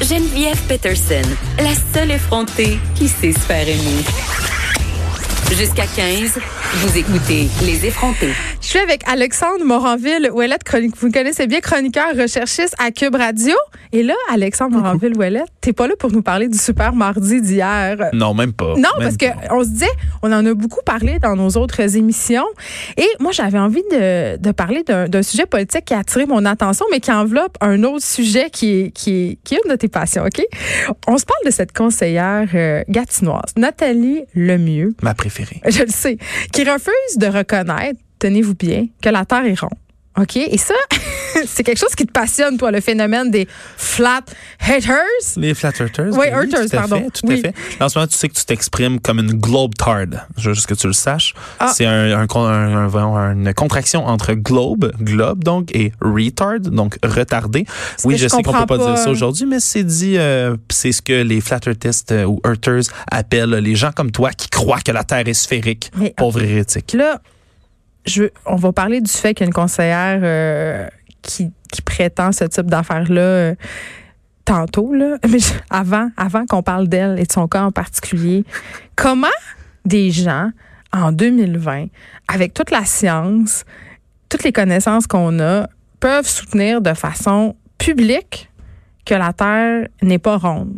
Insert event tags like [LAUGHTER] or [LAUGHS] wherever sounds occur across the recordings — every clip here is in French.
Geneviève Peterson, la seule effrontée qui sait se faire aimer. Jusqu'à 15, vous écoutez Les effrontés. Je suis avec Alexandre Moranville Ouellette, chronique, vous connaissez bien, chroniqueur, recherchiste à Cube Radio. Et là, Alexandre Moranville Ouellette, t'es pas là pour nous parler du super mardi d'hier. Non, même pas. Non, Même parce que pas. on se disait, on en a beaucoup parlé dans nos autres émissions. Et moi, j'avais envie de, de parler d'un d'un sujet politique qui a attiré mon attention, mais qui enveloppe un autre sujet qui est, qui est, qui est une de tes passions, OK? On se parle de cette conseillère euh, gatinoise, Nathalie Lemieux. Ma préférée. [LAUGHS] je le sais, qui refuse de reconnaître, tenez-vous bien, que la Terre est ronde. OK? Et ça, [LAUGHS] [LAUGHS] c'est quelque chose qui te passionne, toi, le phénomène des flat haters? Les flat earthers. Oui, tout à pardon. Fait, tout Oui. à fait. En ce moment, tu sais que tu t'exprimes comme une globe tard. Je veux juste que tu le saches. Ah. C'est un, un, une contraction entre globe, globe donc, et retard, donc retardé. Oui, je, je sais qu'on peut pas, pas. dire ça aujourd'hui, mais c'est dit, euh, c'est ce que les flat earthistes euh, ou earthers appellent les gens comme toi qui croient que la Terre est sphérique. Mais- Pauvre hérétique. Là, je, on va parler du fait qu'il y a une conseillère euh, qui, prétend ce type d'affaires-là euh, tantôt, là. [LAUGHS] Mais avant, avant qu'on parle d'elle et de son cas en particulier, comment des gens en 2020, avec toute la science, toutes les connaissances qu'on a, peuvent soutenir de façon publique que la Terre n'est pas ronde.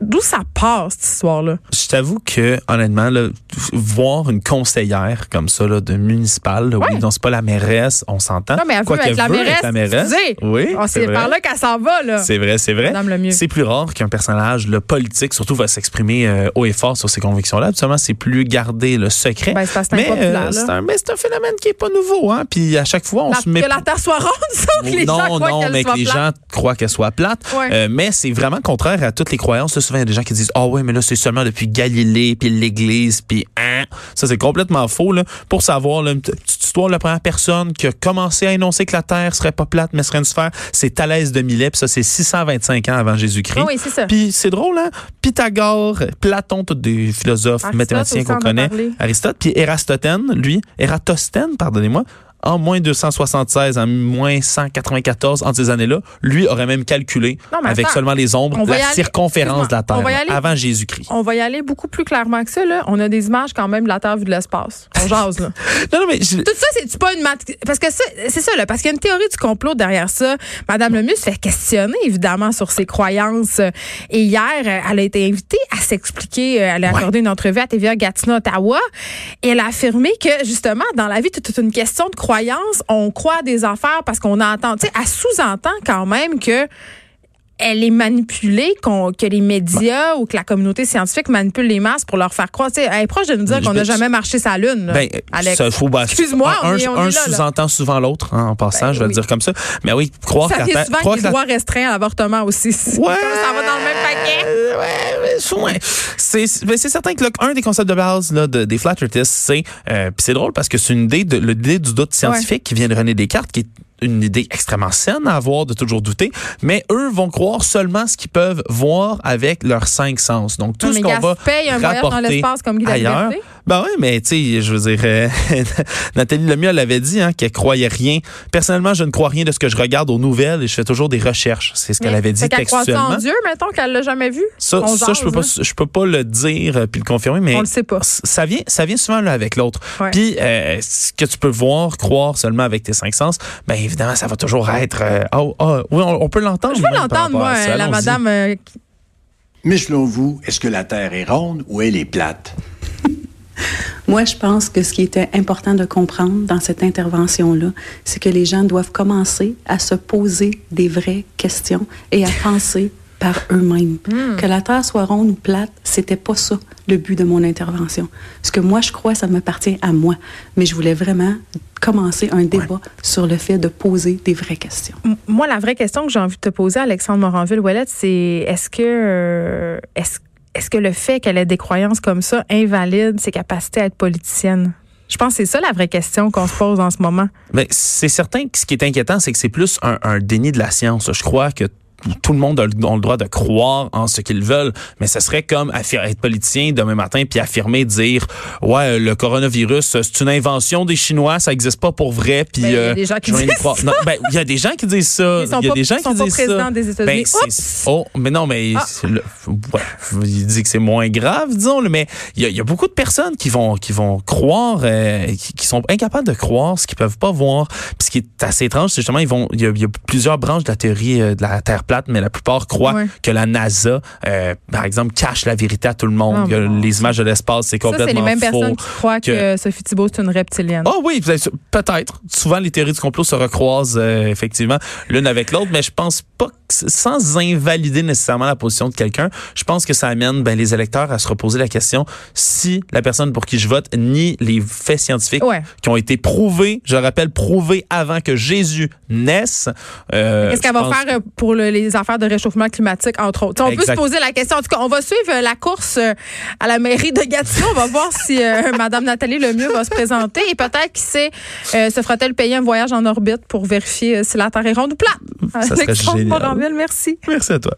D'où ça part, cette histoire-là? Je t'avoue que, honnêtement, là, voir une conseillère comme ça, là, de municipale, là, Ouais. oui, non, c'est pas la mairesse, on s'entend. Non, mais elle Quoi veut qu'elle être la veut mairesse. être la mairesse. Excusez. Oui, Oh, c'est par là qu'elle s'en va, là. C'est vrai, c'est vrai. C'est plus rare qu'un personnage le politique, surtout, va s'exprimer euh, haut et fort sur ses convictions-là. Absolument, c'est plus garder le secret. Ben, c'est c'est mais c'est un, phénomène qui est pas nouveau, hein. Puis à chaque fois, on La- se met que la Terre soit ronde, ça, que [LAUGHS] les non, gens non, mais soit que les plate. gens croient qu'elle soit plate. Ouais. Euh, mais c'est vraiment contraire à toutes les croyances. Là, souvent, il y a des gens qui disent Ah oui, mais là, c'est seulement depuis Galilée, puis l'Église, puis hein. Ça, c'est complètement faux. Là. Pour savoir, là, une petite histoire, la première personne qui a commencé à énoncer que la Terre serait pas plate, mais serait une sphère, c'est Thalès de Milet, puis ça, c'est 625 ans avant Jésus-Christ. Ah oui, c'est ça. Puis c'est drôle, hein? Pythagore, Platon, tous des philosophes, Aristote mathématiciens qu'on connaît. Aristote, puis Érastotène, lui, Ératosthène, pardonnez-moi, en moins 276, en moins 194, entre ces années-là, lui aurait même calculé, Non, avec attends, seulement les ombres, la aller- circonférence de la Terre, aller- avant Jésus-Christ. On va y aller beaucoup plus clairement que ça. Là. On a des images quand même de la Terre vue de l'espace. On [LAUGHS] jase, là. Non, non, mais je- Tout ça, c'est pas une mat- Parce que ça, c'est ça, là. Parce qu'il y a une théorie du complot derrière ça. Madame Lemieux se fait questionner, évidemment, sur ses croyances. Et hier, elle a été invitée à s'expliquer. Euh, Elle a Ouais. accordé une entrevue à TVA Gatineau, Ottawa. Et elle a affirmé que, justement, dans la vie, tout est une question de croyance. On croit des affaires parce qu'on entend. Tu sais, elle sous-entend quand même que elle est manipulée, qu'on- que les médias ou que la communauté scientifique manipule les masses pour leur faire croire. Tu sais, elle est proche de nous dire qu'on n'a vais- jamais marché sa lune. Ben, Alex. ça, faut, ben, Excuse-moi, un, on est- on un sous-entend souvent l'autre, hein, en passant, Ben, je vais oui. le dire comme ça. Mais oui, croire Ça souvent que les droits restreints à l'avortement aussi. Ouais. ça va dans le même paquet. Ouais, mais c'est- ouais. C'est ben, certain que là, un des concepts de base là, de- des flat earthists, c'est euh, puis c'est drôle parce que c'est une idée de l'idée du doute scientifique qui vient de René Descartes, qui est une idée extrêmement saine à avoir de toujours douter, mais eux vont croire seulement ce qu'ils peuvent voir avec leurs cinq sens. Donc tout Non, ce qu'on va paye un voyage dans rapporter l'espace comme Guy ailleurs. Ben oui, mais tu sais, je veux dire, euh, [LAUGHS] Nathalie Lemieux elle avait dit hein, qu'elle croyait rien. Personnellement, je ne crois rien de ce que je regarde aux nouvelles et je fais toujours des recherches. C'est ce qu'elle avait dit ça textuellement. en Dieu, mettons qu'elle l'a jamais vu? Ça, On ça jase, je peux pas, je peux pas le dire euh, puis le confirmer, mais On le sait pas. ça vient, ça vient souvent l'un avec l'autre. Ouais. Puis euh, ce que tu peux voir, croire seulement avec tes cinq sens, ben évidemment, ça va toujours être. euh, oh, oh, oui, on, on peut l'entendre. Je veux l'entendre, moi, ça. la madame. euh, qui- Mais selon vous, est-ce que la Terre est ronde ou elle est plate? [LAUGHS] Moi, je pense que ce qui était important de comprendre dans cette intervention-là, c'est que les gens doivent commencer à se poser des vraies questions et à penser par eux-mêmes. Que la Terre soit ronde ou plate, c'était pas ça le but de mon intervention. Ce que moi je crois, ça m'appartient à moi. Mais je voulais vraiment commencer un débat sur le fait de poser des vraies questions. M- Moi, la vraie question que j'ai envie de te poser, Alexandre Moranville-Ouellette, c'est est-ce que, euh, est-ce, est-ce que le fait qu'elle ait des croyances comme ça invalide ses capacités à être politicienne? Je pense que c'est ça la vraie question qu'on se pose en ce moment. Ben, c'est certain que ce qui est inquiétant, c'est que c'est plus un, un déni de la science. Je crois que tout le monde a, le- le droit de croire en ce qu'ils veulent, mais ce serait comme être politicien demain matin puis affirmer dire ouais le coronavirus c'est une invention des Chinois, ça existe pas pour vrai puis il y a des gens qui disent. Non, ben, il y a des gens qui disent ça. Il y a pas- des gens sont qui disent ça. des. Ben, oh, mais non, mais Ah. le- ouais, il dit que c'est moins grave, disons, là, mais il y, a, il y a beaucoup de personnes qui vont qui vont croire, euh, qui, qui sont incapables de croire ce qu'ils peuvent pas voir. Puis ce qui est assez étrange, c'est justement ils vont, il y, a, il y a plusieurs branches de la théorie euh, de la Terre plate, mais la plupart croient Ouais. que la NASA, euh, par exemple, cache la vérité à tout le monde. Oh, que mon les images de l'espace, c'est complètement c'est les mêmes faux. personnes qui croient que, que- Sophie Thibault, c'est une reptilienne. Ah oui, peut-être-. Souvent, les théories du complot se recroisent euh, effectivement l'une avec l'autre, mais je pense pas que, sans invalider nécessairement la position de quelqu'un, je pense que ça amène ben, les électeurs à se reposer la question si la personne pour qui je vote nie les faits scientifiques Ouais. qui ont été prouvés, je rappelle, prouvés avant que Jésus naisse. euh, Qu'est-ce qu'elle va faire euh, pour le- les affaires de réchauffement climatique, entre autres? On peut se poser la question. En tout cas, on va suivre euh, la course euh, à la mairie de Gatineau. On va voir si euh, [LAUGHS] Madame Nathalie Lemieux va se présenter et peut-être, qui sait, euh, se fera-t-elle payer un voyage en orbite pour vérifier si la Terre est ronde ou plate? Ça serait Alexandre génial. Moranville, merci. Merci à toi.